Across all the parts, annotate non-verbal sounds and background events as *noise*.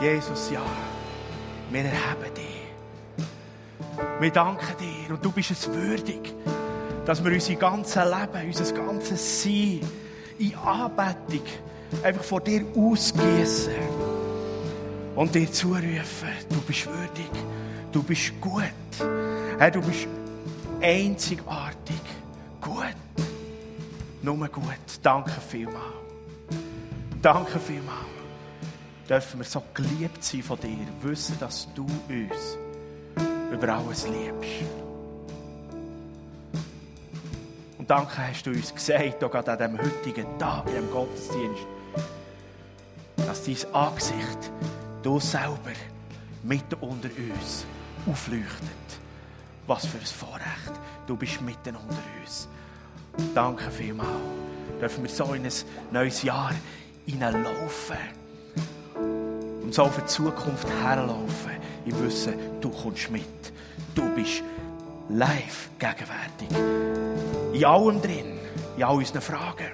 Jesus, ja, wir erheben dich. Wir danken dir und du bist es würdig, dass wir unser ganzes Leben, unser ganzes Sein in Anbetung einfach vor dir ausgießen und dir zurufen, du bist würdig, du bist gut, Herr, du bist einzigartig, gut, nur gut. Danke vielmals. Danke vielmals. Dürfen wir so geliebt sein von dir, wissen, dass du uns über alles liebst. Und danke hast du uns gesagt, auch gerade an diesem heutigen Tag, in Gottesdienst, dass dein Angesicht, du selber, mitten unter uns aufleuchtet. Was für ein Vorrecht. Du bist mitten unter uns. Danke vielmals. Dürfen wir so in ein neues Jahr hineinlaufen und so auf die Zukunft herlaufen. Ich wisse, du kommst mit. Du bist live gegenwärtig. In allem drin, in all unseren Fragen,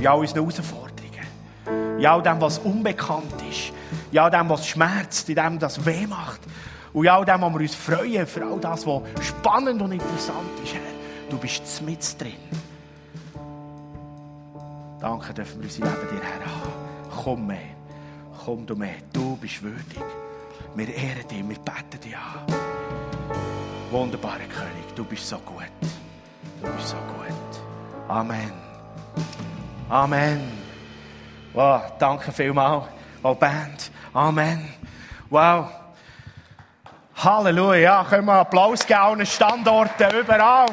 in all unseren Herausforderungen, in all dem, was unbekannt ist, in all dem, was schmerzt, in dem, was weh macht und in all dem, wo wir uns freuen, für all das, was spannend und interessant ist, Herr. Du bist mit drin. Danke, dürfen wir unser Leben dir herhaben. Komm mehr. Komm du mehr. Du bist würdig. Wir ehren dich, wir beten dich an. Wunderbarer König, du bist so gut. Du bist so gut. Amen. Amen. Wow, danke vielmals. Oh, Band. Amen. Wow. Halleluja. Können wir Applaus geben an den Standorten, überall.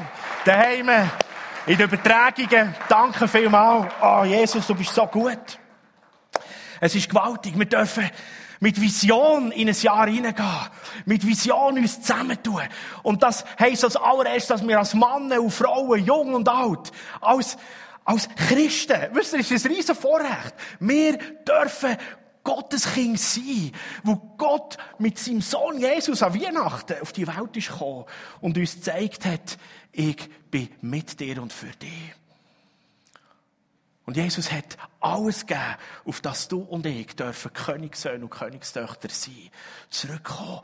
Daheim, in den Übertragungen. Danke vielmals. Oh, Jesus, du bist so gut. Es ist gewaltig. Wir dürfen mit Vision in ein Jahr hineingehen. Mit Vision uns zusammentun. Und das heisst als allererstes, dass wir als Männer und Frauen, jung und alt, als, als Christen, wisst ihr, ist ein riesen Vorrecht. Wir dürfen Gottes Kind sein, wo Gott mit seinem Sohn Jesus an Weihnachten auf die Welt ist gekommen und uns gezeigt hat, ich bin mit dir und für dich. Und Jesus hat alles gegeben, auf das du und ich dürfen Königssöhne und Königstöchter sein. Zurückkommen,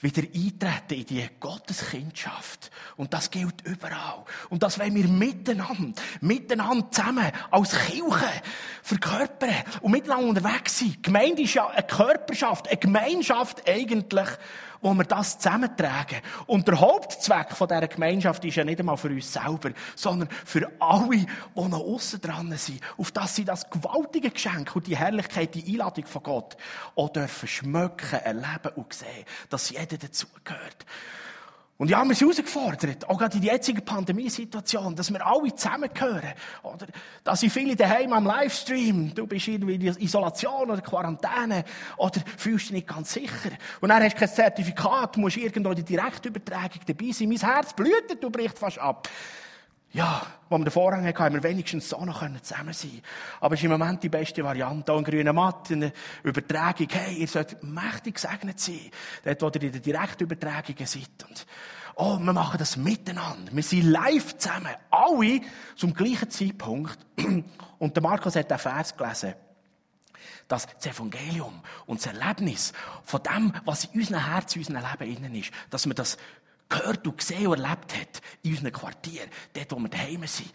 wieder eintreten in die Gotteskindschaft. Und das gilt überall. Und das wollen wir miteinander, miteinander zusammen als Kirche verkörpern und miteinander unterwegs sein. Die Gemeinde ist ja eine Körperschaft, eine Gemeinschaft eigentlich, wo wir das zusammentragen. Und der Hauptzweck von dieser Gemeinschaft ist ja nicht einmal für uns selber, sondern für alle, die noch aussen dran sind, auf das sie das gewaltige Geschenk und die Herrlichkeit, die Einladung von Gott auch dürfen schmecken, erleben und sehen, dass jeder dazugehört. Und ja, wir sind herausgefordert, auch gerade in der jetzigen Pandemiesituation, dass wir alle zusammengehören. Oder, dass sind viele daheim am Livestream, du bist irgendwie in Isolation oder Quarantäne, oder fühlst dich nicht ganz sicher. Und dann hast du kein Zertifikat, musst irgendwo in der Direktübertragung dabei sein. Mein Herz blutet, du brichst fast ab. Ja, wo wir den Vorhang hatten, haben wir wenigstens so noch zusammen sein Aber es ist im Moment die beste Variante. Auch ein grüner Matt, eine Übertragung. Hey, ihr sollt mächtig gesegnet sein. Dort, wo ihr in der Direktübertragung seid. Und, oh, wir machen das miteinander. Wir sind live zusammen. Alle zum gleichen Zeitpunkt. *clears throat* Und der Markus hat den Vers gelesen dass das Evangelium und das Erlebnis von dem, was in unserem Herzen, in unserem Leben innen ist, dass wir das gehört und gesehen und erlebt hat in unseren Quartieren, dort, wo wir daheim sind,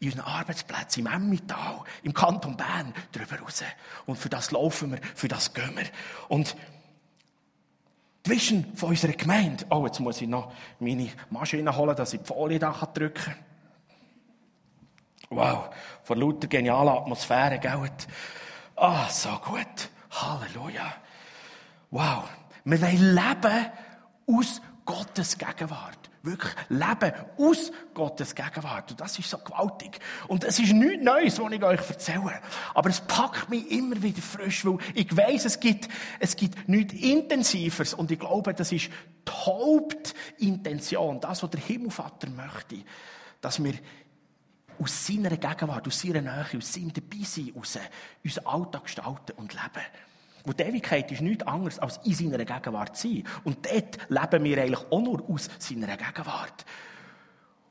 in unseren Arbeitsplätzen, im Emmental, im Kanton Bern, darüber raus. Und für das laufen wir, für das gehen wir. Und zwischen von unserer Gemeinde, oh, jetzt muss ich noch meine Maschine holen, dass ich die Folie da drücken kann. Wow, vor lauter genialer Atmosphäre, gell? Ah, so gut. Halleluja. Wow. Wir wollen leben aus Gottes Gegenwart. Wirklich leben aus Gottes Gegenwart. Und das ist so gewaltig. Und es ist nichts Neues, was ich euch erzähle. Aber es packt mich immer wieder frisch, weil ich weiss, es gibt, es gibt nichts Intensiveres. Und ich glaube, das ist die Hauptintention. Das, was der Himmelvater möchte. Dass wir aus seiner Gegenwart, aus seiner Nähe, aus seinem Dabeisein raus unseren Alltag gestalten und leben. Und die Ewigkeit ist nichts anderes als in seiner Gegenwart zu sein. Und dort leben wir eigentlich auch nur aus seiner Gegenwart.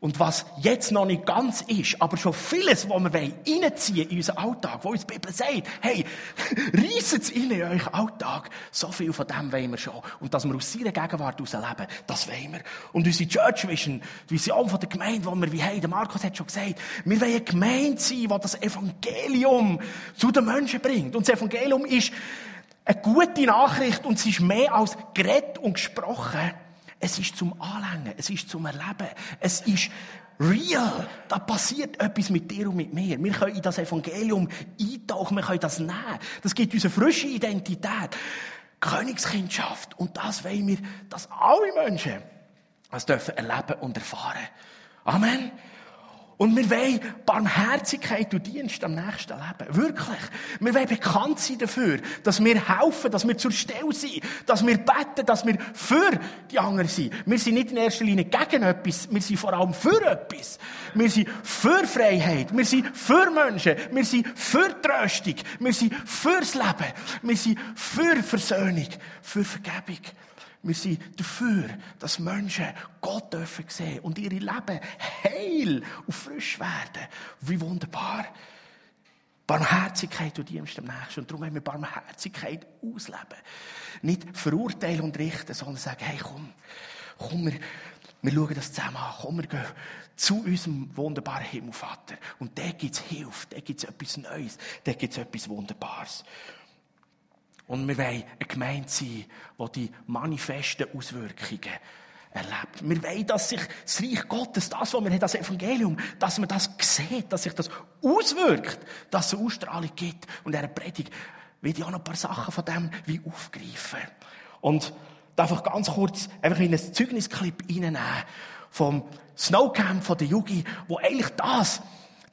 Und was jetzt noch nicht ganz ist, aber schon vieles, was wir reinziehen in unseren Alltag, wo uns die Bibel sagt, hey, *laughs* reisset es in euren Alltag. So viel von dem wollen wir schon. Und dass wir aus seiner Gegenwart heraus leben, das wollen wir. Und unsere Church Vision, die Vision von der Gemeinde, die wir wie haben, der Markus hat schon gesagt, wir wollen eine Gemeinde sein, die das Evangelium zu den Menschen bringt. Und das Evangelium ist eine gute Nachricht und es ist mehr als geredet und gesprochen. Es ist zum Anlängen, es ist zum Erleben, es ist real. Da passiert etwas mit dir und mit mir. Wir können in das Evangelium eintauchen, wir können das nehmen. Das gibt uns eine frische Identität. Königskindschaft. Und das wollen wir, dass alle Menschen das dürfen erleben und erfahren. Amen. Und wir wollen Barmherzigkeit und Dienst am nächsten Leben. Wirklich. Wir wollen bekannt sein dafür, dass wir helfen, dass wir zur Stelle sind, dass wir beten, dass wir für die anderen sind. Wir sind nicht in erster Linie gegen etwas, wir sind vor allem für etwas. Wir sind für Freiheit, wir sind für Menschen, wir sind für Tröstung, wir sind fürs Leben, wir sind für Versöhnung, für Vergebung. Wir sind dafür, dass Menschen Gott dürfen sehen und ihre Leben heil und frisch werden. Wie wunderbar. Barmherzigkeit und Dienst am Nächsten. Und darum haben wir Barmherzigkeit ausleben. Nicht verurteilen und richten, sondern sagen, hey, komm, komm, wir, wir schauen das zusammen an. Komm, wir gehen zu unserem wunderbaren Himmelvater. Und da gibt es Hilfe, da gibt es etwas Neues, da gibt es etwas Wunderbares. Und wir wollen eine Gemeinde sein, die die manifesten Auswirkungen erlebt. Wir wollen, dass sich das Reich Gottes, das, was wir haben, das Evangelium, dass man das sieht, dass sich das auswirkt, dass es eine Ausstrahlung gibt. Und in dieser Predigt will ich auch noch ein paar Sachen von dem wie aufgreifen. Und einfach ganz kurz einfach in ein Zeugnisclip reinnehmen vom Snowcamp von der Yugi, wo eigentlich das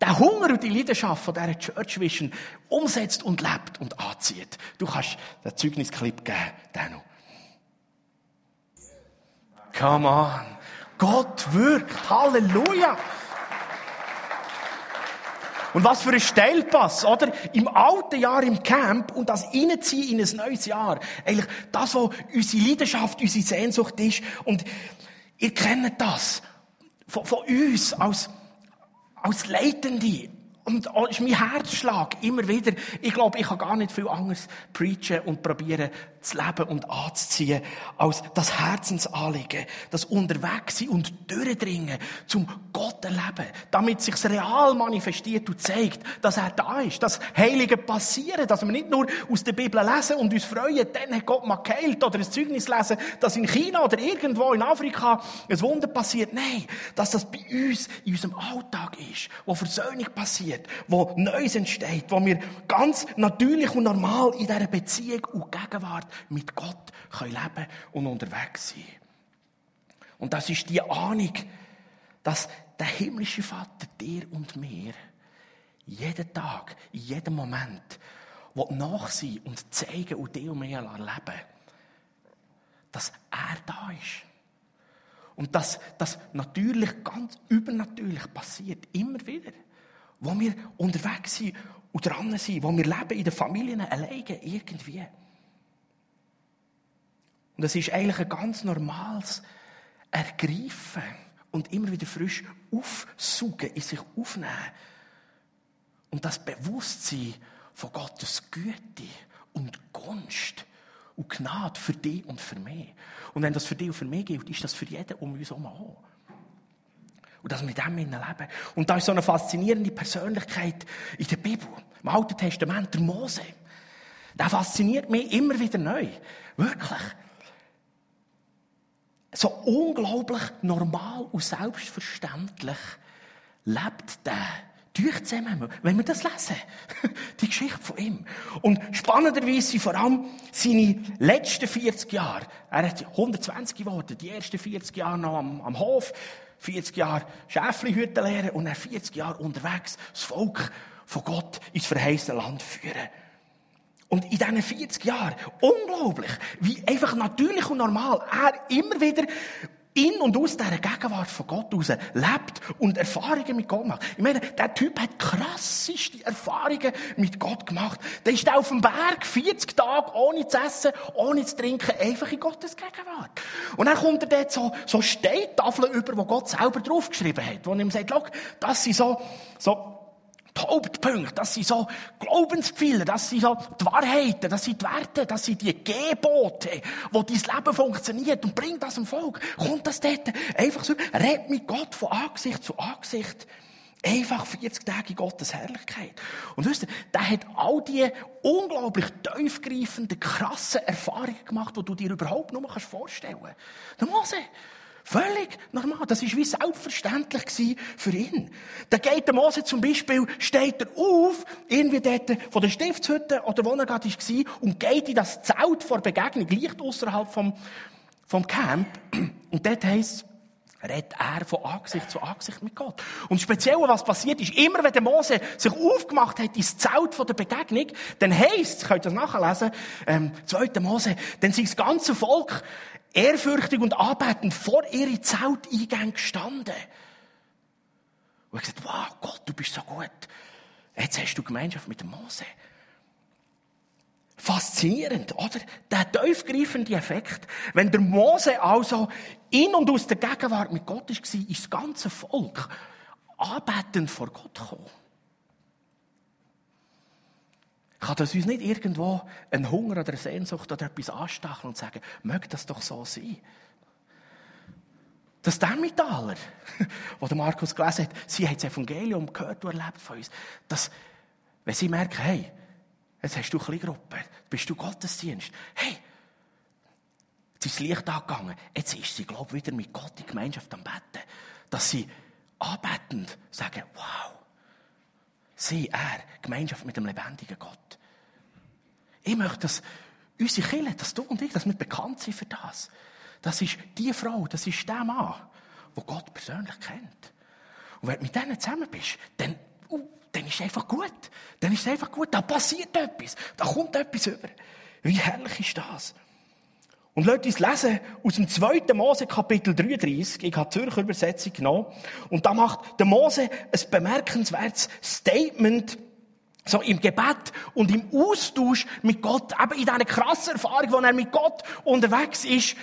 der Hunger und die Leidenschaft von dieser Church Vision umsetzt und lebt und anzieht. Du kannst den Zeugnisclip geben, Danu. Come on. Gott wirkt. Halleluja. Und was für ein Steilpass, oder? Im alten Jahr im Camp und das Reinziehen in ein neues Jahr. Eigentlich das, was unsere Leidenschaft, unsere Sehnsucht ist. Und ihr kennt das. Von, von uns als als Leitende. Und ist mein Herzschlag immer wieder. Ich glaube, ich kann gar nicht viel anderes preachen und probieren zu leben und anzuziehen, als das Herzensanliegen, das Unterwegssein und Durchdringen zum Gott erleben, damit sich real manifestiert und zeigt, dass er da ist, dass Heilige passieren, dass wir nicht nur aus der Bibel lesen und uns freuen, dann hat Gott mal geheilt oder ein Zeugnis lesen, dass in China oder irgendwo in Afrika ein Wunder passiert. Nein, dass das bei uns in unserem Alltag ist, wo Versöhnung passiert, wo Neues entsteht, wo wir ganz natürlich und normal in dieser Beziehung und Gegenwart mit Gott können leben und unterwegs sein. Und das ist die Ahnung, dass der himmlische Vater dir und mir jeden Tag, in jedem Moment nachsehen und zeigen und dir und mir erleben, dass er da ist. Und dass das natürlich ganz übernatürlich passiert, immer wieder. Wo wir unterwegs sind und dran sind, wo wir leben in den Familien alleine irgendwie. Und es ist eigentlich ein ganz normales Ergreifen und immer wieder frisch aufsuchen, in sich aufnehmen. Und das Bewusstsein von Gottes Güte und Gunst und Gnade für dich und für mich. Und wenn das für dich und für mich gilt, ist das für jeden um uns herum auch. Und dass wir mit dem leben. Und da ist so eine faszinierende Persönlichkeit in der Bibel, im Alten Testament, der Mose. Der fasziniert mich immer wieder neu. Wirklich so unglaublich normal und selbstverständlich lebt der durch zusammen, wenn wir das lesen. *laughs* Die Geschichte von ihm. Und spannenderweise vor allem seine letzten 40 Jahre. Er hat 120 geworden, die ersten 40 Jahre noch am, am Hof, 40 Jahre Schäflihütte lehren und dann 40 Jahre unterwegs das Volk von Gott ins verheißene Land führen. Und in diesen 40 Jahren, unglaublich, wie einfach natürlich und normal, er immer wieder in und aus dieser Gegenwart von Gott heraus lebt und Erfahrungen mit Gott macht. Ich meine, der Typ hat krasseste Erfahrungen mit Gott gemacht. Der ist auf dem Berg 40 Tage ohne zu essen, ohne zu trinken, einfach in Gottes Gegenwart. Und dann kommt er dort so, so Steintafeln über, wo Gott selber draufgeschrieben hat, wo er ihm sagt, das sind so, so die Hauptpunkte, das sind so Glaubensgefühle, das sind so die Wahrheiten, das sind die Werte, das sind die Gebote, wo dein Leben funktioniert und bringt das im Volk. Kommt das dort einfach so, red mit Gott von Angesicht zu Angesicht. Einfach 40 Tage in Gottes Herrlichkeit. Und wisst ihr, der hat all die unglaublich tiefgreifenden, krassen Erfahrungen gemacht, die du dir überhaupt nur vorstellen kannst. Der Mose. Völlig normal. Das war wie selbstverständlich für ihn. Da geht der Mose zum Beispiel, steht er auf, irgendwie dort von der Stiftshütte oder wo er gerade war, und geht in das Zelt vor Begegnung, leicht außerhalb vom, vom Camp. Und dort heisst redet er von Angesicht zu Angesicht mit Gott. Und speziell, was passiert ist, immer wenn der Mose sich aufgemacht hat ins Zelt von der Begegnung, dann heisst, könnt ihr das nachlesen, ähm, 2. Mose, dann sind das ganze Volk ehrfürchtig und anbetend vor ihre Zelteingänge gestanden. Und ich gesagt, wow, Gott, du bist so gut. Jetzt hast du Gemeinschaft mit dem Mose. Faszinierend, oder? Der tiefgreifende Effekt. Wenn der Mose also in und aus der Gegenwart mit Gott war, ist das ganze Volk anbetend vor Gott gekommen. Kann das uns nicht irgendwo einen Hunger oder eine Sehnsucht oder etwas anstacheln und sagen, möge das doch so sein? Das Demmitaler, *laughs* wo der Markus gelesen hat, sie hat das Evangelium gehört und erlebt von uns, dass, wenn sie merken, hey, jetzt hast du eine Gruppe, bist du Gottesdienst, hey, jetzt ist das Licht angegangen, jetzt ist sie, glaube ich, wieder mit Gott in Gemeinschaft am Betten, dass sie anbetend sagen, wow, Sie, er, Gemeinschaft mit dem lebendigen Gott. Ich möchte, dass unsere Kinder, dass du und ich, dass wir bekannt sind für das. Das ist die Frau, das ist der Mann, der Gott persönlich kennt. Und wenn du mit denen zusammen bist, dann, uh, dann ist es einfach gut. Dann ist es einfach gut. Da passiert etwas. Da kommt etwas über. Wie herrlich ist das? Und lasst uns lesen aus dem 2. Mose Kapitel 33. Ich habe die Zürcher Übersetzung genommen. Und da macht der Mose ein bemerkenswertes Statement, so im Gebet und im Austausch mit Gott, eben in dieser krassen Erfahrung, wo er mit Gott unterwegs ist,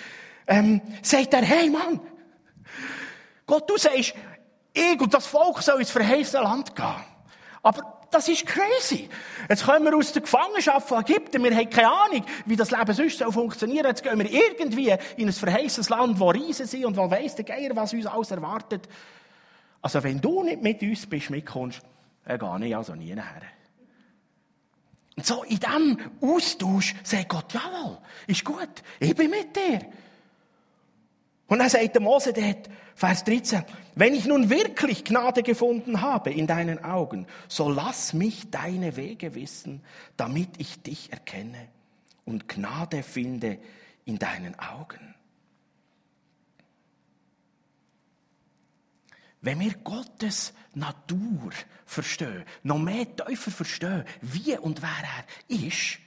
ähm, sagt er, hey Mann, Gott, du sagst, ich und das Volk soll ins verheißene Land gehen. Aber das ist crazy. Jetzt kommen wir aus der Gefangenschaft von Ägypten. Wir haben keine Ahnung, wie das Leben sonst soll funktionieren. Jetzt gehen wir irgendwie in ein verheißenes Land, wo Riesen sind und wo weiss der Geier, was uns alles erwartet. Also, wenn du nicht mit uns bist, mitkommst, dann gehe ich also nie nachher. Und so in diesem Austausch sagt Gott, jawohl, ist gut, ich bin mit dir. Und dann sagt der Mose dort, Vers 13, wenn ich nun wirklich Gnade gefunden habe in deinen Augen, so lass mich deine Wege wissen, damit ich dich erkenne und Gnade finde in deinen Augen. Wenn wir Gottes Natur verstehen, noch mehr tiefer verstehen, wie und wer er ist,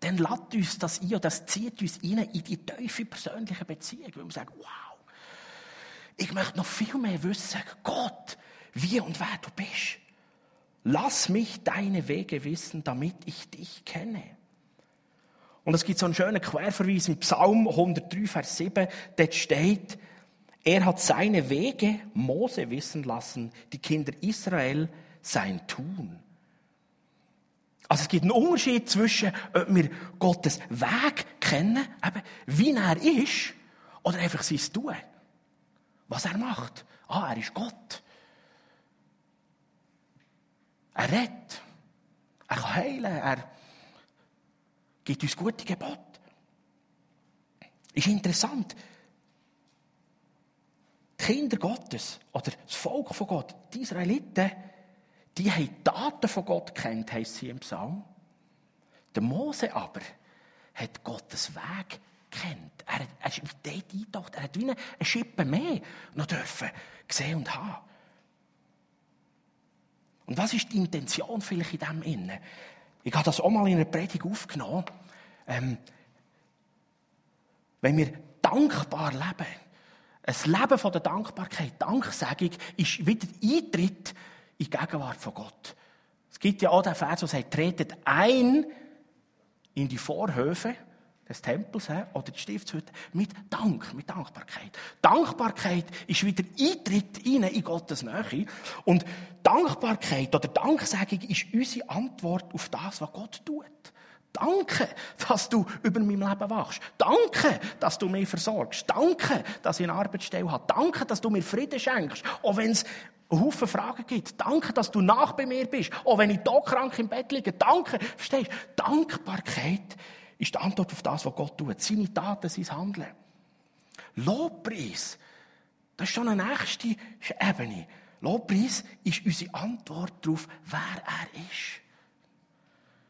dann lädt uns das ein das zieht uns rein in die tiefe persönliche Beziehung. Weil wir sagen, wow, ich möchte noch viel mehr wissen, Gott, wie und wer du bist. Lass mich deine Wege wissen, damit ich dich kenne. Und es gibt so einen schönen Querverweis im Psalm 103, Vers 7, dort steht, er hat seine Wege Mose wissen lassen, die Kinder Israel sein Tun. Also es gibt einen Unterschied zwischen, ob wir Gottes Weg kennen, eben, wie er ist, oder einfach sein Tun. Was er macht. Ah, er ist Gott. Er rettet. Er kann heilen. Er gibt uns gute Gebote. Ist interessant. Die Kinder Gottes oder das Volk von Gott, die Israeliten, die haben die Daten von Gott kennt, heisst sie im Psalm. Der Mose aber hat Gottes Weg kennt. Er, er ist mit dort eingetaucht. Er hat wie eine Schippe mehr noch dürfen sehen und haben. Und was ist die Intention vielleicht in dem Innen? Ich habe das auch mal in einer Predigt aufgenommen. Ähm, wenn wir dankbar leben, Ein Leben von der Dankbarkeit, Danksagung, ist wieder Eintritt in Gegenwart von Gott. Es gibt ja auch den Vers, der sagt, tretet ein in die Vorhöfe des Tempels oder die Stiftshütte mit Dank, mit Dankbarkeit. Dankbarkeit ist wieder Eintritt in Gottes Nähe. Und Dankbarkeit oder Danksagung ist unsere Antwort auf das, was Gott tut. Danke, dass du über mein Leben wachst. Danke, dass du mich versorgst. Danke, dass ich eine Arbeitsstelle habe. Danke, dass du mir Frieden schenkst. Auch wenn es Haufen Fragen gibt. Danke, dass du nach bei mir bist. Auch wenn ich hier krank im Bett liege. Danke. Verstehst du? Dankbarkeit ist die Antwort auf das, was Gott tut. Seine Taten, sein Handeln. Lobpreis, das ist schon eine nächste Ebene. Lobpreis ist unsere Antwort darauf, wer er ist.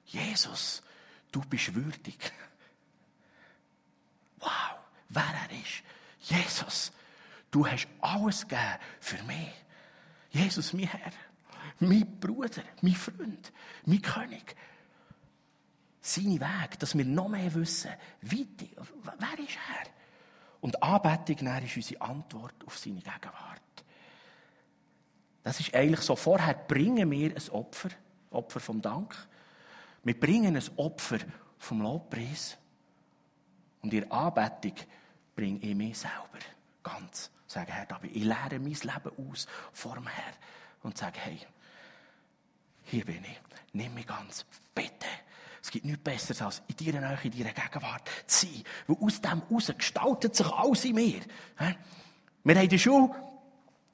Jesus, du bist würdig. Wow, wer er ist. Jesus, du hast alles gegeben für mich. Jesus, mein Herr, mein Bruder, mein Freund, mein König. Seine Weg, dass wir noch mehr wissen, wie, wer ist er? Und Anbetung ist unsere Antwort auf seine Gegenwart. Das ist eigentlich so, vorher bringen wir ein Opfer, Opfer vom Dank. Wir bringen ein Opfer vom Lobpreis. Und in Anbetung bringe ich mich selber ganz. Sage, Herr David, ich lehre mein Leben aus vor dem Herrn. Und sage, hey, hier bin ich. Nimm mich ganz. Bitte. Es gibt nichts Besseres, als in deiner Nähe, in deiner Gegenwart zu sein. Weil aus dem heraus gestaltet sich alles in mir. Wir haben der Schule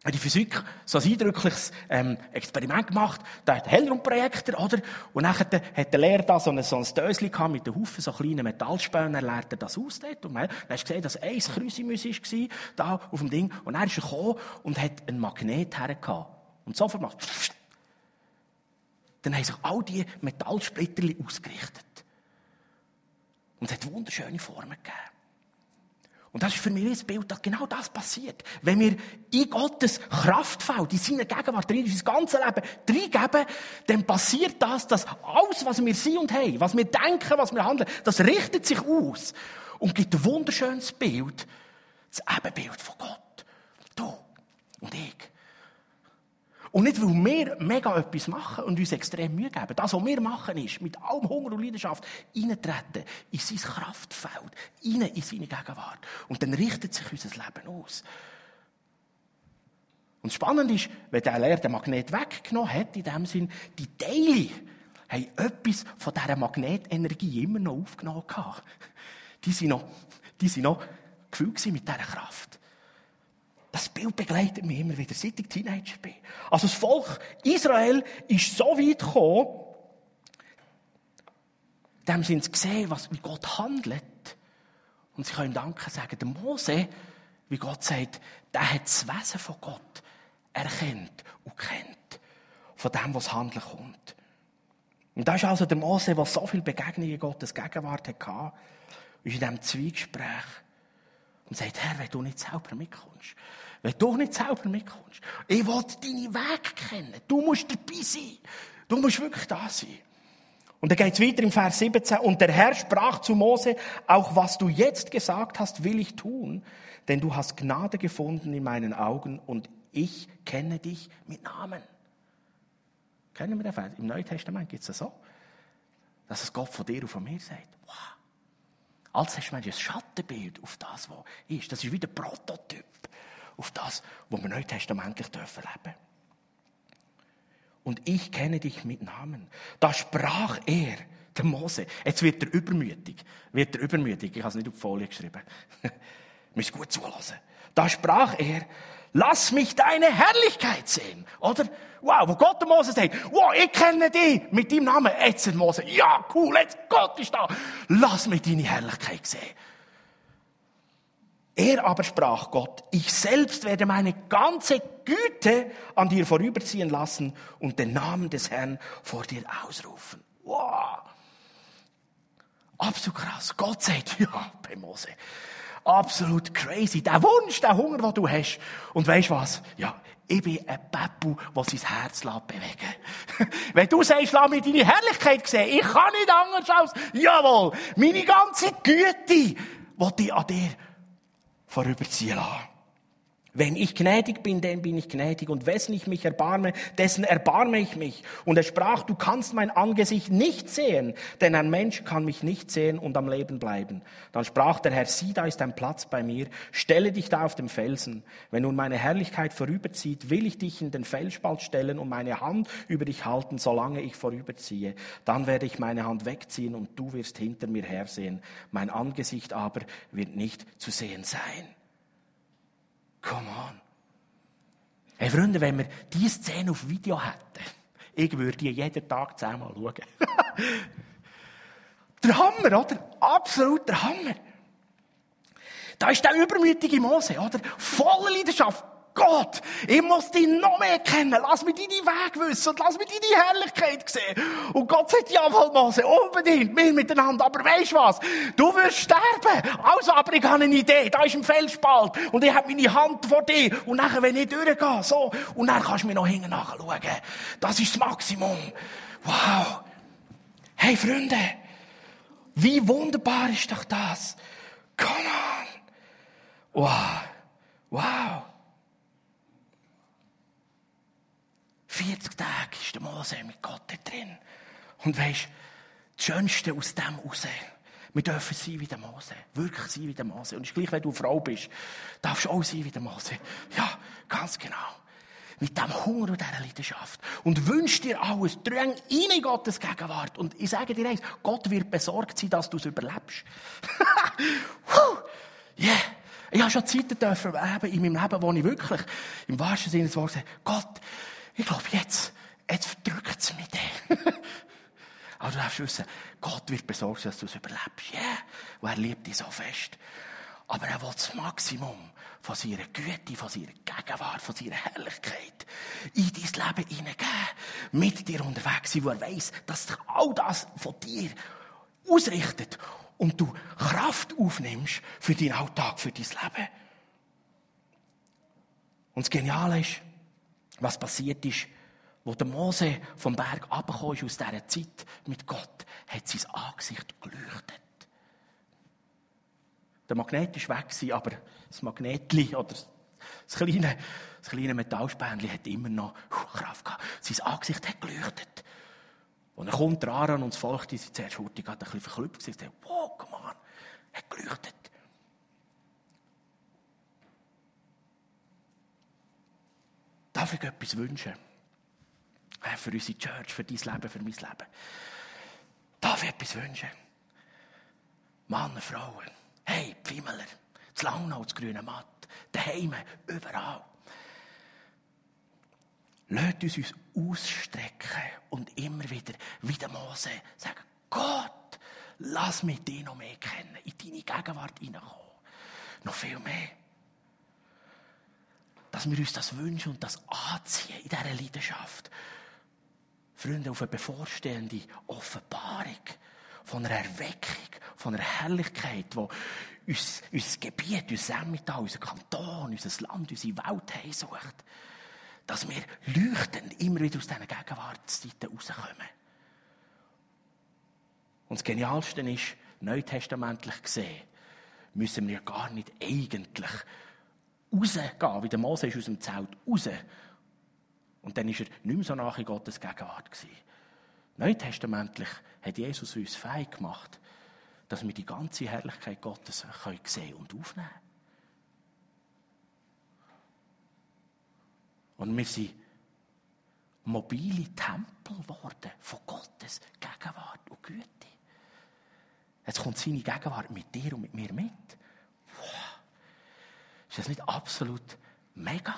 die Physik so ein eindrückliches ähm, Experiment gemacht. Da hat Hellraumprojektor, oder? Und dann hat der Lehrer da so ein, so ein Döschen gehabt mit einem Haufen so kleinen Metallspänen. Er leerte das aus dort. Und dann hast du gesehen, dass ein Krüsimus war, da auf dem Ding. Und dann ist gekommen und hat einen Magnet hergehabt. Und sofort macht Dann haben sich all diese Metallsplitter ausgerichtet. Und es hat wunderschöne Formen gegeben. Und das ist für mich ein Bild, dass genau das passiert. Wenn wir in Gottes Kraftfeld, in seiner Gegenwart, in unser ganzes Leben reingeben, dann passiert das, dass alles, was wir sind und haben, was wir denken, was wir handeln, das richtet sich aus und gibt ein wunderschönes Bild, das Ebenbild von Gott. Du und ich. Und nicht, weil wir mega etwas machen und uns extrem Mühe geben. Das, was wir machen, ist, mit allem Hunger und Leidenschaft eintreten in sein Kraftfeld, in seine Gegenwart. Und dann richtet sich unser Leben aus. Und spannend ist, wenn der Lehrer den Magnet weggenommen hat, in dem Sinn, die Teile haben etwas von dieser Magnetenergie immer noch aufgenommen. Die sind noch, die noch gefüllt mit dieser Kraft. Das Bild begleitet mich immer wieder, seit ich Teenager bin. Also das Volk Israel ist so weit gekommen, dem sind sie gesehen, was, wie Gott handelt. Und sie können Danke sagen. Der Mose, wie Gott sagt, der hat das Wesen von Gott erkennt und kennt. Von dem, was Handeln kommt. Und das ist also der Mose, der so viele Begegnungen Gottes Gegenwart hatte, ist in diesem Zweigespräch und sagt, Herr, wenn du nicht selber mitkommst, wenn du nicht selber mitkommst, ich will deine Wege kennen, du musst dabei sein, du musst wirklich da sein. Und dann geht es weiter im Vers 17. Und der Herr sprach zu Mose, auch was du jetzt gesagt hast, will ich tun, denn du hast Gnade gefunden in meinen Augen und ich kenne dich mit Namen. Kennen wir den Vers? Im Neuen Testament gibt es das so, dass es Gott von dir und von mir sagt. Wow. Als Testament ist ein Schattenbild auf das, was ist. Das ist wie der Prototyp auf das, was wir neutestamentlich dürfen leben. Und ich kenne dich mit Namen. Da sprach er, der Mose. Jetzt wird er übermütig. Wird er übermütig. Ich habe es nicht auf die Folie geschrieben. *laughs* Müsst gut zulassen. Da sprach er, lass mich deine Herrlichkeit sehen. Oder? Wow, wo Gott Mose sagt, wow, ich kenne dich mit deinem Namen. Jetzt Mose, ja, cool, jetzt Gott ist da. Lass mich deine Herrlichkeit sehen. Er aber sprach Gott, ich selbst werde meine ganze Güte an dir vorüberziehen lassen und den Namen des Herrn vor dir ausrufen. Wow. Absolut krass. Gott sagt, *laughs* ja, bei Mose, absolut crazy. Der Wunsch, der Hunger, den du hast. Und weißt was? Ja, ich bin ein Peppu, der sein Herz bewegen *laughs* Wenn du sagst, lass mich deine Herrlichkeit sehen, ich kann nicht anders als, jawohl, meine ganze Güte, die ich an dir vorüberziehen lassen. Wenn ich gnädig bin, dann bin ich gnädig. Und wessen ich mich erbarme, dessen erbarme ich mich. Und er sprach, du kannst mein Angesicht nicht sehen, denn ein Mensch kann mich nicht sehen und am Leben bleiben. Dann sprach der Herr, sieh, da ist ein Platz bei mir. Stelle dich da auf dem Felsen. Wenn nun meine Herrlichkeit vorüberzieht, will ich dich in den Felsspalt stellen und meine Hand über dich halten, solange ich vorüberziehe. Dann werde ich meine Hand wegziehen und du wirst hinter mir hersehen. Mein Angesicht aber wird nicht zu sehen sein. Come on. Hey Freunde, wenn wir diese Szene auf Video hätten, ich würde die jeden Tag zehnmal schauen. *laughs* der Hammer, oder? Absolut der Hammer. Da ist der übermütige Mose, oder? Voller Leidenschaft, Gott, ich muss dich noch mehr kennen. Lass mich deine Wege wissen und lass mich deine Herrlichkeit sehen. Und Gott sagt, jawohl, Mose, unbedingt, wir miteinander. Aber weisst was? Du wirst sterben. Also, aber ich habe eine Idee. Da ist ein Felsspalt. Und ich habe meine Hand vor dir. Und nachher, wenn ich durchgehe, so. Und dann kannst du mir noch hinten nachschauen. Das ist das Maximum. Wow. Hey, Freunde. Wie wunderbar ist doch das? Come on. Wow. Wow. 40 Tage ist der Mose mit Gott drin. Und weisst, das Schönste aus dem raus, wir dürfen sein wie der Mose. Wirklich sein wie der Mose. Und es ist gleich, wenn du Frau bist, darfst du auch sein wie der Mose. Ja, ganz genau. Mit dem Hunger und dieser Leidenschaft. Und wünsch dir alles. Dräng in Gottes Gegenwart. Und ich sage dir eins, Gott wird besorgt sein, dass du es überlebst. *laughs* yeah. Ich habe schon Zeiten erleben in meinem Leben, wo ich wirklich im wahrsten Sinne des Wortes Gott, ich glaube, jetzt, jetzt verdrückt es mich. *laughs* Aber du darfst wissen, Gott wird besorgt, dass du es überlebst. Yeah. und er liebt dich so fest. Aber er will das Maximum von seiner Güte, von seiner Gegenwart, von seiner Herrlichkeit in dein Leben hineingeben. Mit dir unterwegs sein, wo er weiss, dass sich all das von dir ausrichtet und du Kraft aufnimmst für deinen Alltag, für dein Leben. Und das Geniale ist, was passiert ist, wo der Mose vom Berg abgekommen ist aus dieser Zeit mit Gott, hat sein Angesicht geleuchtet. Der Magnet ist weg aber das Magnetli oder das kleine, das kleine Metallspänchen hat immer noch Kraft gehabt. Sein Angesicht hat geleuchtet. Und er kommt dran und das Volk, die sind zuerst hurtig, hat ein bisschen verklüpft, und sagt, wow, come on, hat geleuchtet. Darf ich etwas wünschen? Für unsere Church, für dein Leben, für mein Leben. Darf ich etwas wünschen? Männer, Frauen. Hey, Pfimmeler. Das Langnau, das grüne Matt. Daheim, überall. Lasst uns uns ausstrecken und immer wieder, wie der Mose, sagen, Gott, lass mich dich noch mehr kennen, in deine Gegenwart hineinkommen. Noch viel mehr dass wir uns das wünschen und das anziehen in dieser Leidenschaft. Freunde, auf eine bevorstehende Offenbarung von einer Erweckung, von einer Herrlichkeit, die uns, unser Gebiet, unser Emmental, unser Kanton, unser Land, unsere Welt heimsucht. Dass wir leuchtend immer wieder aus diesen Gegenwartszeiten rauskommen. Und das Genialste ist, neutestamentlich gesehen, müssen wir gar nicht eigentlich rausgehen, wie der Mose ist aus dem Zelt raus. Und dann ist er nicht mehr so nach in Gottes Gegenwart gewesen. Neutestamentlich hat Jesus uns fähig gemacht, dass wir die ganze Herrlichkeit Gottes können sehen und aufnehmen Und wir sind mobile Tempel geworden von Gottes Gegenwart und Güte. Jetzt kommt seine Gegenwart mit dir und mit mir mit. Ist das nicht absolut mega?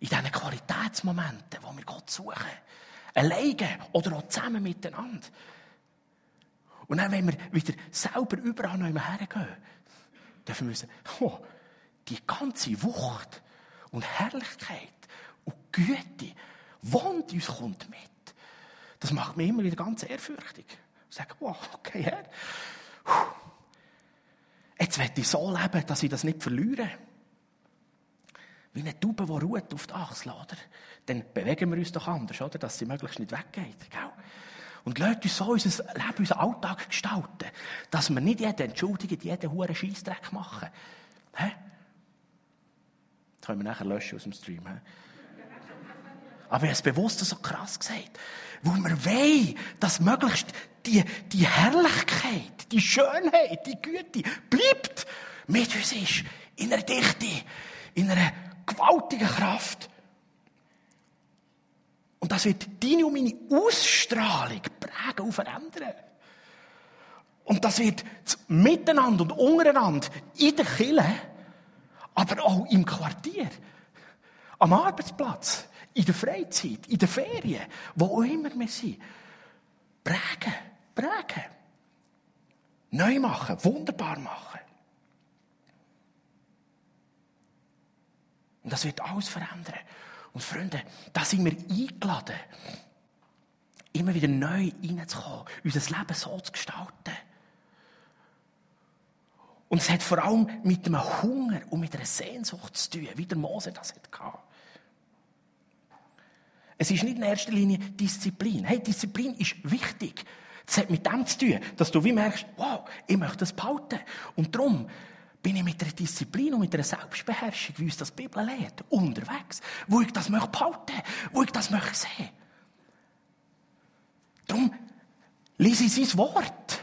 In diesen Qualitätsmomenten, wo wir Gott suchen. Alleine oder auch zusammen miteinander. Und dann, wenn wir wieder selber überall noch hergehen, dürfen wir wissen, oh, die ganze Wucht und Herrlichkeit und Güte wohnt uns kommt mit. Das macht mich immer wieder ganz ehrfürchtig. Ich sage, wow, okay, Herr. Jetzt will ich so leben, dass ich das nicht verliere. Wie eine Taube, die ruht auf der Achsel, oder? Dann bewegen wir uns doch anders, oder? Dass sie möglichst nicht weggeht, gell? Und lasst uns so unser Leben, unseren Alltag gestalten, dass wir nicht jeden entschuldigen, jeden hohen Scheissdreck machen. Hä? können wir nachher löschen aus dem Stream. He? Aber ich habe es bewusst so krass gesagt. Weil wir wollen, dass möglichst die, die Herrlichkeit, die Schönheit, die Güte bleibt mit uns ist. In einer Dichte, in einer gewaltigen Kraft. Und das wird deine und meine Ausstrahlung prägen und verändern. Und das wird miteinander und untereinander in der Kirche, aber auch im Quartier, am Arbeitsplatz, in der Freizeit, in der Ferien, wo auch immer wir sind, prägen, prägen. Neu machen, wunderbar machen. Und das wird alles verändern. Und Freunde, da sind wir eingeladen, immer wieder neu reinzukommen, unser Leben so zu gestalten. Und es hat vor allem mit einem Hunger und mit einer Sehnsucht zu tun, wie der Mose das hatte. Es ist nicht in erster Linie Disziplin. Hey, Disziplin ist wichtig. Es hat mit dem zu tun, dass du wie merkst, wow, ich möchte das behalten. Und darum bin ich mit einer Disziplin und mit einer Selbstbeherrschung, wie uns das Bibel lehrt, unterwegs, wo ich das möchte behalten, wo ich das möchte sehen. Darum lese ich sein Wort.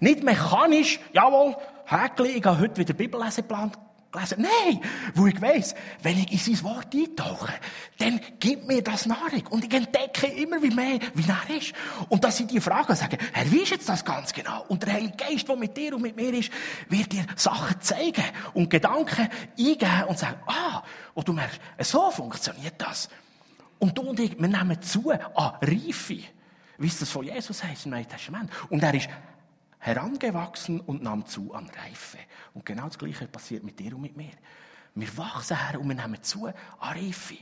Nicht mechanisch, jawohl, Häkli, ich habe heute wieder Bibelleseplan gelesen. Nein, wo ich weiss, wenn ich in sein Wort eintauche, dann gibt mir das Nahrung. Und ich entdecke immer wie mehr, wie er ist. Und dass ich die Frage sage, Herr, wie ist jetzt das ganz genau? Und der Heilige Geist, der mit dir und mit mir ist, wird dir Sachen zeigen und Gedanken eingeben und sagen, ah, und du merkst, so funktioniert das. Und du und ich, wir nehmen zu an Reife. Wie es das von Jesus heißt im Neuen Testament. Und er ist herangewachsen und nahm zu an Reife. Und genau das Gleiche passiert mit dir und mit mir. Wir wachsen her und wir nehmen zu an Reife.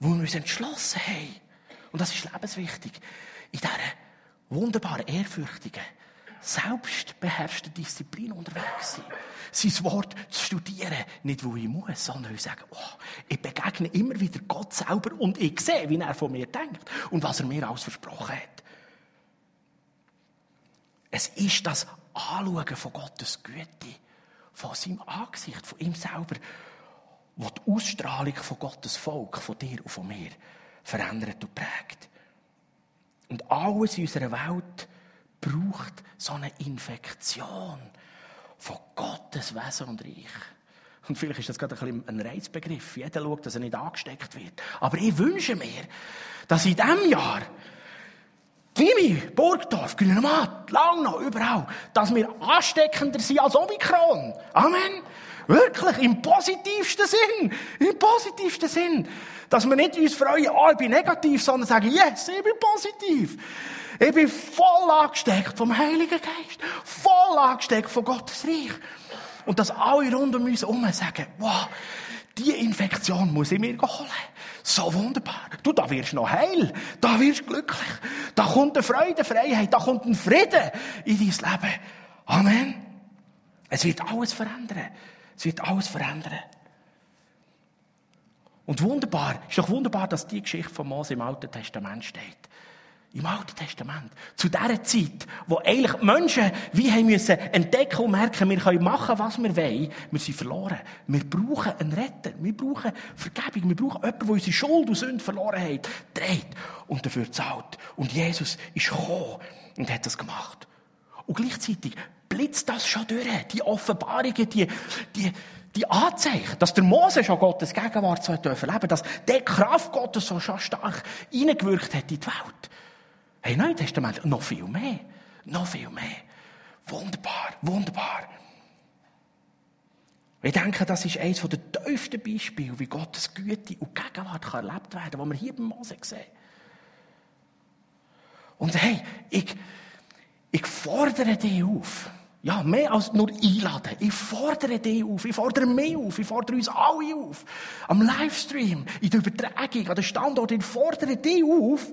Wo wir uns entschlossen haben, und das ist lebenswichtig, in dieser wunderbaren, ehrfürchtigen, selbstbeherrschten Disziplin unterwegs sein. Sein Wort zu studieren, nicht weil ich muss, sondern ich sage, oh, ich begegne immer wieder Gott selber und ich sehe, wie er von mir denkt und was er mir alles versprochen hat. Es ist das Anschauen von Gottes Güte, von seinem Angesicht, von ihm selber, was die Ausstrahlung von Gottes Volk, von dir und von mir, verändert und prägt. Und alles in unserer Welt braucht so eine Infektion von Gottes Wesen und Reich. Und vielleicht ist das gerade ein, ein Reizbegriff. Jeder schaut, dass er nicht angesteckt wird. Aber ich wünsche mir, dass in diesem Jahr Vimy, Burgdorf, Grünemann, Langnau, überall, dass wir ansteckender sind als Omikron. Amen. Wirklich, im positivsten Sinn. Im positivsten Sinn. Dass wir nicht uns freuen, ah, ich bin negativ, sondern sagen, yes, ich bin positiv. Ich bin voll angesteckt vom Heiligen Geist. Voll angesteckt von Gottes Reich. Und dass alle rund um uns herum sagen, wow, die Infektion muss ich mir holen. So wunderbar. Du, da wirst noch heil. Da wirst glücklich. Da kommt eine Freude, Freiheit. Da kommt ein Frieden in dein Leben. Amen. Es wird alles verändern. Es wird alles verändern. Und wunderbar, ist doch wunderbar, dass die Geschichte von Mose im Alten Testament steht. Im Alten Testament. Zu der Zeit, wo eigentlich die Menschen wie haben müssen entdecken und merken, wir können machen, was wir wollen. Wir sind verloren. Wir brauchen einen Retter. Wir brauchen Vergebung. Wir brauchen jemanden, der unsere Schuld und Sünde verloren hat, dreht und dafür zahlt. Und Jesus ist gekommen und hat das gemacht. Und gleichzeitig blitzt das schon durch. Die Offenbarungen, die, die, die Anzeichen, dass der Mose schon Gottes Gegenwart so erleben dass der Kraft Gottes so schon stark hineingewirkt hat in die Welt. Hey, Neue Testament, noch viel mehr. Noch viel mehr. Wunderbar, wunderbar. Ich denke, das ist eines der tiefsten Beispiele, wie Gottes Güte und Gegenwart erlebt werden kann, was wir hier beim Mose sehen. Und hey, ich, ich fordere dich auf. Ja, mehr als nur einladen. Ich fordere dich auf. Ich fordere mich auf. Ich fordere uns alle auf. Am Livestream, in der Übertragung, an den Standort. Ich fordere dich auf,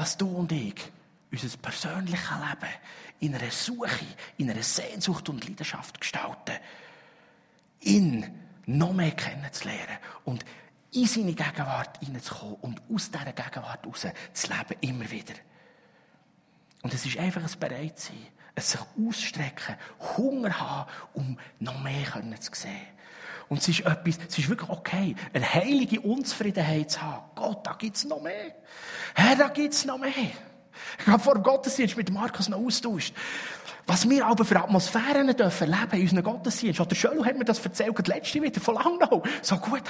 dass du und ich unser persönliches Leben in einer Suche, in einer Sehnsucht und Leidenschaft gestalten, ihn noch mehr kennenzulernen und in seine Gegenwart hineinzukommen und aus dieser Gegenwart heraus zu leben, immer wieder. Und es ist einfach ein Bereitsein, Es sich ausstrecken, Hunger haben, um noch mehr zu sehen. Und es ist etwas, es ist wirklich okay, eine heilige Unzufriedenheit zu haben. Gott, da gibt's noch mehr. Herr, da gibt's noch mehr. Ich habe vor dem Gottesdienst mit Markus noch austauscht. Was wir aber für Atmosphären dürfen leben in unseren Gottesdienst. Oder Schölo hat mir das erzählt, das letzte wieder von Langnau. So gut.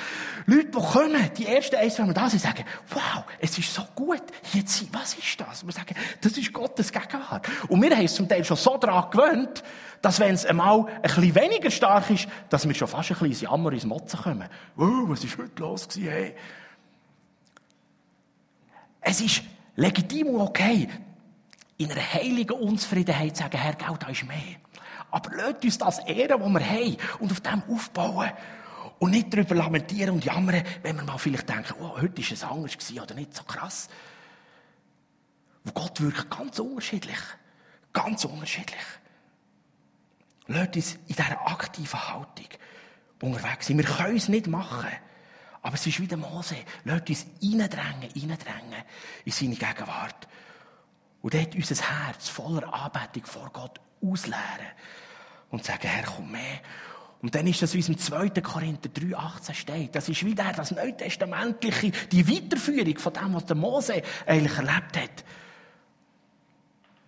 Leute, die kommen, die ersten eins, wenn wir da sind, sagen, wow, es ist so gut, hier zu sein. Was ist das? Und wir sagen, das ist Gottes Gegenwart. Und wir haben es zum Teil schon so daran gewöhnt, dass wenn es einmal ein bisschen weniger stark ist, dass wir schon fast ein bisschen Jammer, ins Motzen kommen. Oh, was ist heute los gewesen, hey? Es ist legitim und okay, in einer heiligen Unzufriedenheit sagen, Herr, Geld, da ist mehr. Aber lasst uns das ehren, was wir haben und auf dem aufbauen. Und nicht darüber lamentieren und jammern, wenn wir mal vielleicht denken, oh, heute war es anders gewesen oder nicht so krass. Wo Gott wirkt ganz unterschiedlich. Ganz unterschiedlich. Lasst uns in dieser aktiven Haltung unterwegs sein. Wir können es nicht machen. Aber es ist wie der Mose. Lasst uns reindrängen, reindrängen in seine Gegenwart. Und dort unser Herz voller Anbetung vor Gott ausleeren. Und sagen, Herr, komm mehr. Und dann ist das, wie es im 2. Korinther 3,18 steht. Das ist wieder das Neutestamentliche, die Weiterführung von dem, was der Mose eigentlich erlebt hat.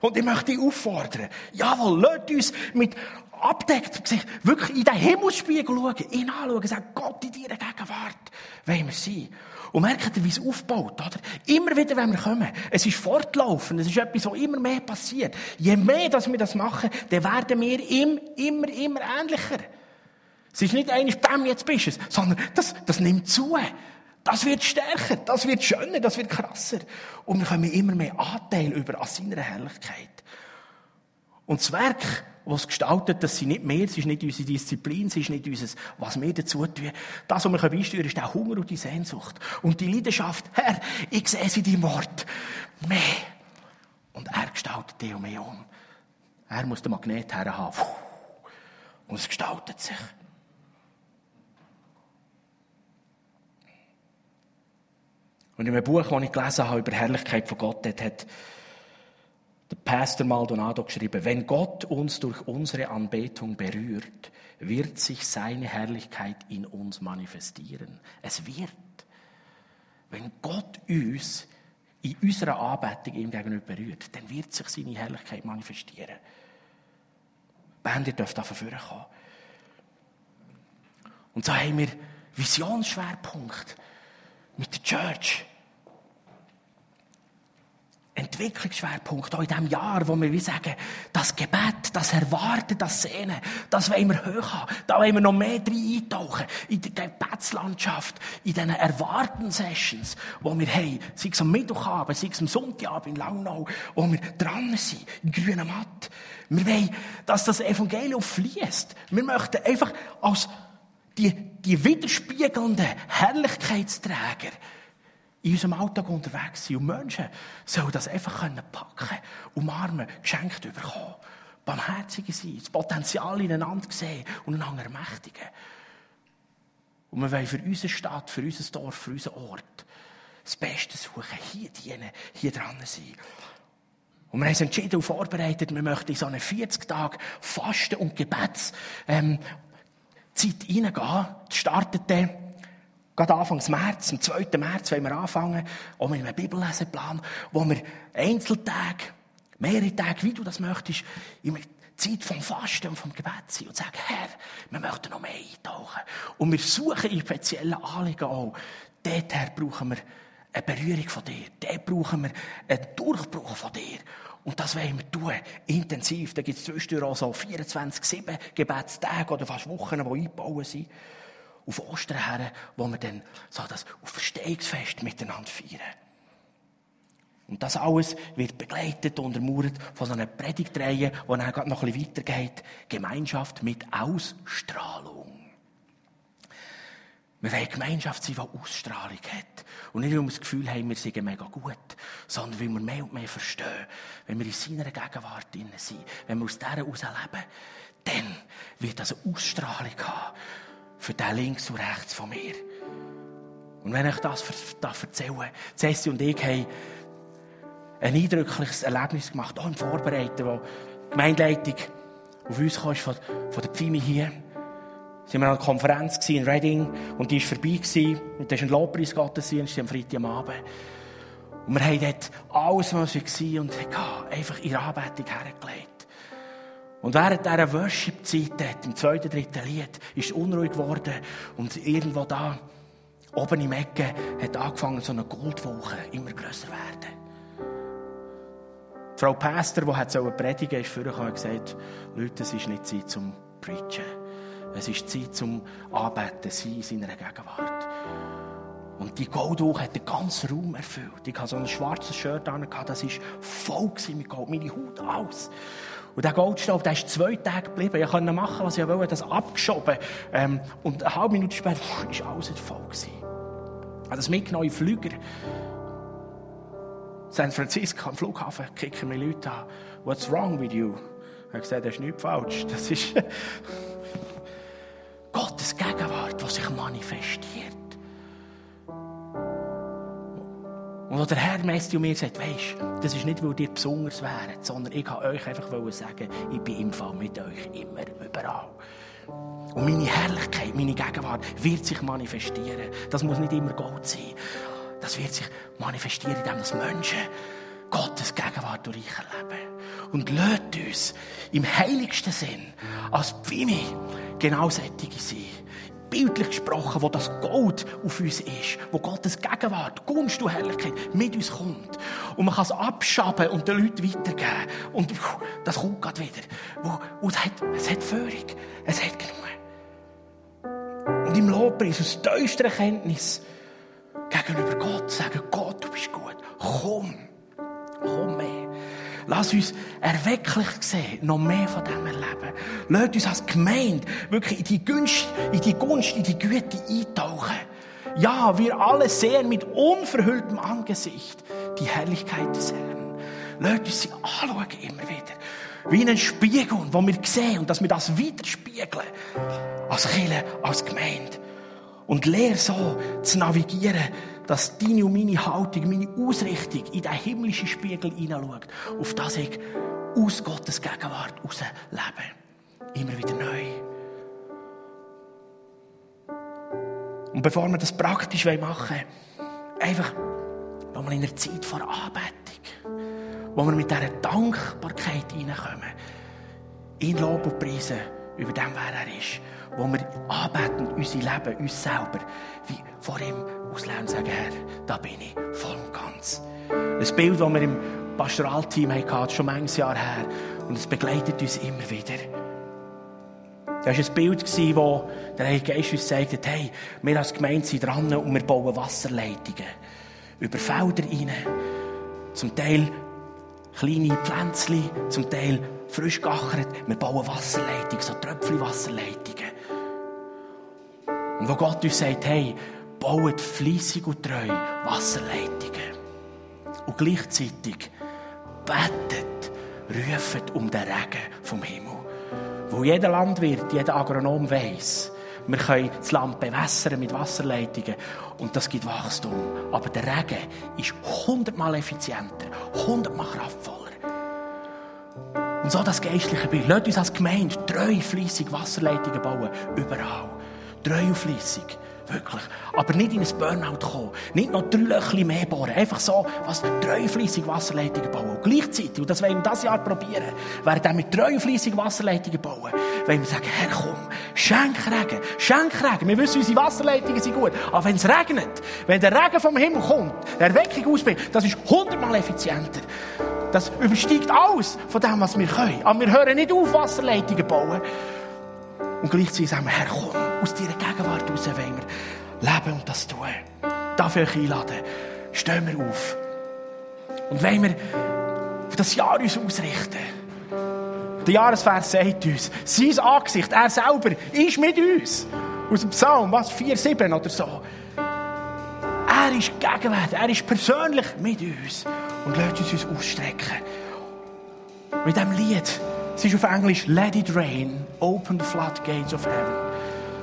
Und ich möchte dich auffordern, jawohl, lasst uns mit abdeckt Gesicht wirklich in den Himmelsspiegel schauen, ihn anschauen, sagen, Gott, in deiner Gegenwart wollen wir sein. Und merkt ihr, wie es aufbaut, oder? Immer wieder, wenn wir kommen. Es ist fortlaufend. Es ist etwas, was immer mehr passiert. Je mehr, dass wir das machen, dann werden wir ihm immer, immer ähnlicher. Es ist nicht eigentlich, bam, jetzt bist du es, sondern das, das nimmt zu. Das wird stärker, das wird schöner, das wird krasser. Und wir kommen immer mehr Anteil über an seiner Herrlichkeit. Und das Werk, was gestaltet, das sind nicht mehr, es ist nicht unsere Disziplin, es ist nicht unser, was wir dazu tun. Das, was wir beisteuern können, ist der Hunger und die Sehnsucht. Und die Leidenschaft, Herr, ich sehe sie in deinem Wort. Mehr. Und er gestaltet dich und mehr um. Er muss den Magnet herhaben. Und es gestaltet sich. Und in einem Buch, das ich gelesen habe über die Herrlichkeit von Gott, hat, hat der Pastor Maldonado geschrieben, wenn Gott uns durch unsere Anbetung berührt, wird sich seine Herrlichkeit in uns manifestieren. Es wird. Wenn Gott uns in unserer Anbetung ihm gegenüber berührt, dann wird sich seine Herrlichkeit manifestieren. Band, ihr dürft davon kommen. Und so haben wir Visionsschwerpunkt mit der Church. Entwicklungsschwerpunkt auch in diesem Jahr, wo wir wie sagen, das Gebet, das Erwarten, das Sehnen, das wollen wir hoch haben. Da wollen wir noch mehr drin eintauchen. In die Gebetslandschaft, in diesen Erwarten-Sessions, wo wir haben, sei es am Mittwochabend, sei es am Sonntagabend in Langnau, wo wir dran sind, im grünen Matt. Wir wollen, dass das Evangelium fließt. Wir möchten einfach als die, die widerspiegelnden Herrlichkeitsträger in unserem Alltag unterwegs sind. Und Menschen sollen das einfach packen umarmen, geschenkt bekommen. Barmherzige sein, das Potenzial ineinander sehen und einander ermächtigen. Und wir wollen für unsere Stadt, für unser Dorf, für unseren Ort das Beste suchen, hier dienen, hier dran sein. Und wir haben uns entschieden und vorbereitet, wir möchten in so eine 40 Tage Fasten- und Gebetszeit ähm, hineingehen. Das startet dann Gerade Anfang März, am 2. März, wollen wir anfangen, auch mit einem Bibelleseplan, wo wir Einzeltage, mehrere Tage, wie du das möchtest, in Zeit vom Fasten und vom Gebet sind und sagen, Herr, wir möchten noch mehr eintauchen. Und wir suchen in speziellen Anliegen auch. Dort brauchen wir eine Berührung von dir. Dort brauchen wir einen Durchbruch von dir. Und das wollen wir tun, intensiv. Da gibt es zwischendurch auch so 24-7 Gebetstage oder fast Wochen, die eingebaut sind auf Ostern her, wo wir dann so das auf Verstehungsfest miteinander feiern. Und das alles wird begleitet und untermauert von so einer Predigtreihe, die dann noch ein bisschen weitergeht. Gemeinschaft mit Ausstrahlung. Wir wollen Gemeinschaft sein, die Ausstrahlung hat. Und nicht, weil wir das Gefühl haben, wir sind mega gut, sondern weil wir mehr und mehr verstehen, wenn wir in seiner Gegenwart sind, wenn wir aus dieser heraus leben, dann wird das eine Ausstrahlung haben für den links und rechts von mir. Und wenn ich das erzähle, Cessi und ich haben ein eindrückliches Erlebnis gemacht, auch im Vorbereiten, wo die Gemeindeleitung auf uns kam, von, von der Pfimi hier. Sie waren an einer Konferenz in Reading und die war vorbei. Und das ist ein Lobpreisgottesdienst am Freitagabend. Und wir haben dort alles, was wir waren, und einfach ihre Anbetung hergelegt. Und während dieser Worship-Zeit, im zweiten, dritten Lied, ist es unruhig geworden. Und irgendwo da, oben im Ecke, hat angefangen, so eine Goldwoche immer grösser werden. Die Frau Pastor, die hat predigen ist vorher gesagt, Leute, es ist nicht Zeit zum Preachen. Es ist Zeit zum Arbeiten sein in seiner Gegenwart. Und die Goldwoche hat den ganzen Raum erfüllt. Ich hatte so ein schwarzes Shirt an, das war voll mit Gold, meine Haut, alles. Und der Goldstaub, der ist zwei Tage geblieben. Ich konnte machen, was ich wollte, das abgeschoben. Ähm, und eine halbe Minute später war alles voll. Gewesen. Habe das mitgenommen Flüger. San Francisco am Flughafen kicken mir Leute an. What's wrong with you? Ich habe gesagt, das ist nichts falsch. Das ist *laughs* Gottes Gegenwart, die sich manifestiert. Und wo der Herr Messi und mir sagt, weisst, das ist nicht, weil ihr besonders wäret, sondern ich kann euch einfach sagen, ich bin im Fall mit euch immer, überall. Und meine Herrlichkeit, meine Gegenwart wird sich manifestieren. Das muss nicht immer Gold sein das wird sich manifestieren, indem das Menschen Gottes Gegenwart durch erleben. Und lädt uns im heiligsten Sinn als Pfimi genau sättige sein. Bildlich gesprochen, wo das Gold auf uns ist, wo Gottes Gegenwart, Gunst und Herrlichkeit mit uns kommt. Und man kann es abschaben und den Leuten weitergeben. Und das kommt gerade wieder. Und es hat, es hat Führung. Es hat genug. Und im Lobpreis, aus tiefster Erkenntnis, gegenüber Gott sagen, Gott, du bist gut. Komm. Komm mehr. Lass uns erwecklich sehen, noch mehr von dem erleben. Lass uns als Gemeinde wirklich in die Gunst, in die Gunst, in die Güte eintauchen. Ja, wir alle sehen mit unverhülltem Angesicht die Herrlichkeit des Herrn. Lass uns sie anschauen immer wieder. Wie einen Spiegel, wo wir sehen und dass wir das widerspiegeln. Als Kirche, als Gemeinde. Und lehr so zu navigieren, dass deine und meine Haltung, meine Ausrichtung in den himmlischen Spiegel hineinschaut, auf das ich aus Gottes Gegenwart heraus lebe. Immer wieder neu. Und bevor wir das praktisch machen wollen, einfach, wo wir in einer Zeit vor Anbetung, wo wir mit dieser Dankbarkeit hineinkommen, ihn Lob und preisen über dem, wer er ist wo wir anbeten, unser Leben, uns selber, wie vor ihm auslehnen und sagen, Herr, da bin ich voll und ganz. Ein Bild, das wir im Pastoralteam hatten, schon manches Jahr her, und es begleitet uns immer wieder. Das war ein Bild, wo der Heilige Geist uns sagt, hey, wir als Gemeinde sind dran und wir bauen Wasserleitungen über Felder rein. Zum Teil kleine Pflänzchen, zum Teil frisch geachert. Wir bauen Wasserleitungen, so Tröpfchen-Wasserleitungen. Und wo Gott uns sagt, hey, baut fleissig und treu Wasserleitungen. Und gleichzeitig betet, ruft um den Regen vom Himmel. Wo jeder Landwirt, jeder Agronom weiß, wir können das Land bewässern mit Wasserleitungen und das gibt Wachstum. Aber der Regen ist hundertmal effizienter, hundertmal kraftvoller. Und so das geistliche Bild. Lasst uns als Gemeinde treu, fleissig Wasserleitungen bauen. Überall treu und fleissig. Wirklich. Aber nicht in ein Burnout kommen. Nicht noch drei Löcher mehr bohren. Einfach so, was treu fleissig Wasserleitungen bauen. Und gleichzeitig, und das wollen wir dieses Jahr probieren, während wir mit treu fleissig Wasserleitungen bauen, wollen wir sagen, Herr, komm, schenk Regen, schenk Regen. Wir wissen, unsere Wasserleitungen sind gut. Aber wenn es regnet, wenn der Regen vom Himmel kommt, der Erweckung ausbringt, das ist hundertmal effizienter. Das übersteigt alles von dem, was wir können. Aber wir hören nicht auf, Wasserleitungen bauen. Und gleichzeitig sagen wir, Herr, komm, aus deiner leben und das tun. Darf ich einladen? Stehen wir auf Und wenn wir auf das Jahr uns ausrichten, der Jahresvers sagt uns, sein Angesicht, er selber, ist mit uns. Aus dem Psalm, was, 4, 7 oder so. Er ist gegenwärtig, er ist persönlich mit uns und lässt uns uns ausstrecken. Mit diesem Lied, es ist auf Englisch Let it rain, open the floodgates of heaven.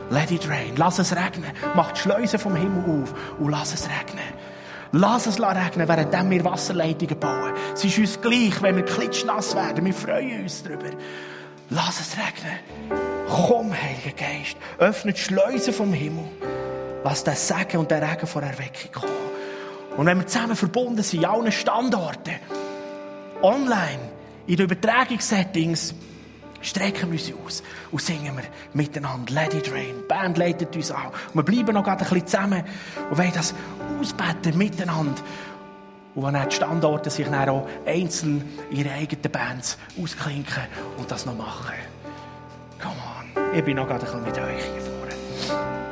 Let it rain, lass es regnen, mach die Schleusen vom Himmel auf und lass es regnen. Lass es regnen, während wir Wasserleitungen bauen. Es ist uns gleich, wenn wir klitschnass werden. Wir freuen uns darüber. Lass es regnen. Komm, Heiliger Geist, öffne die Schleusen vom Himmel. Lass den Segen und den Regen vor Erweckung kommen. Und wenn wir zusammen verbunden sind, an allen Standorten, online, in den Übertragungssettings, strecken wir uns aus und singen wir miteinander Let it rain. Die Band leitet uns an. Und wir bleiben noch ein bisschen zusammen und wollen das ausbeten miteinander. Und wenn die Standorte sich dann auch einzeln ihre eigenen Bands ausklinken und das noch machen. Come on. Ich bin noch gerade ein bisschen mit euch hier.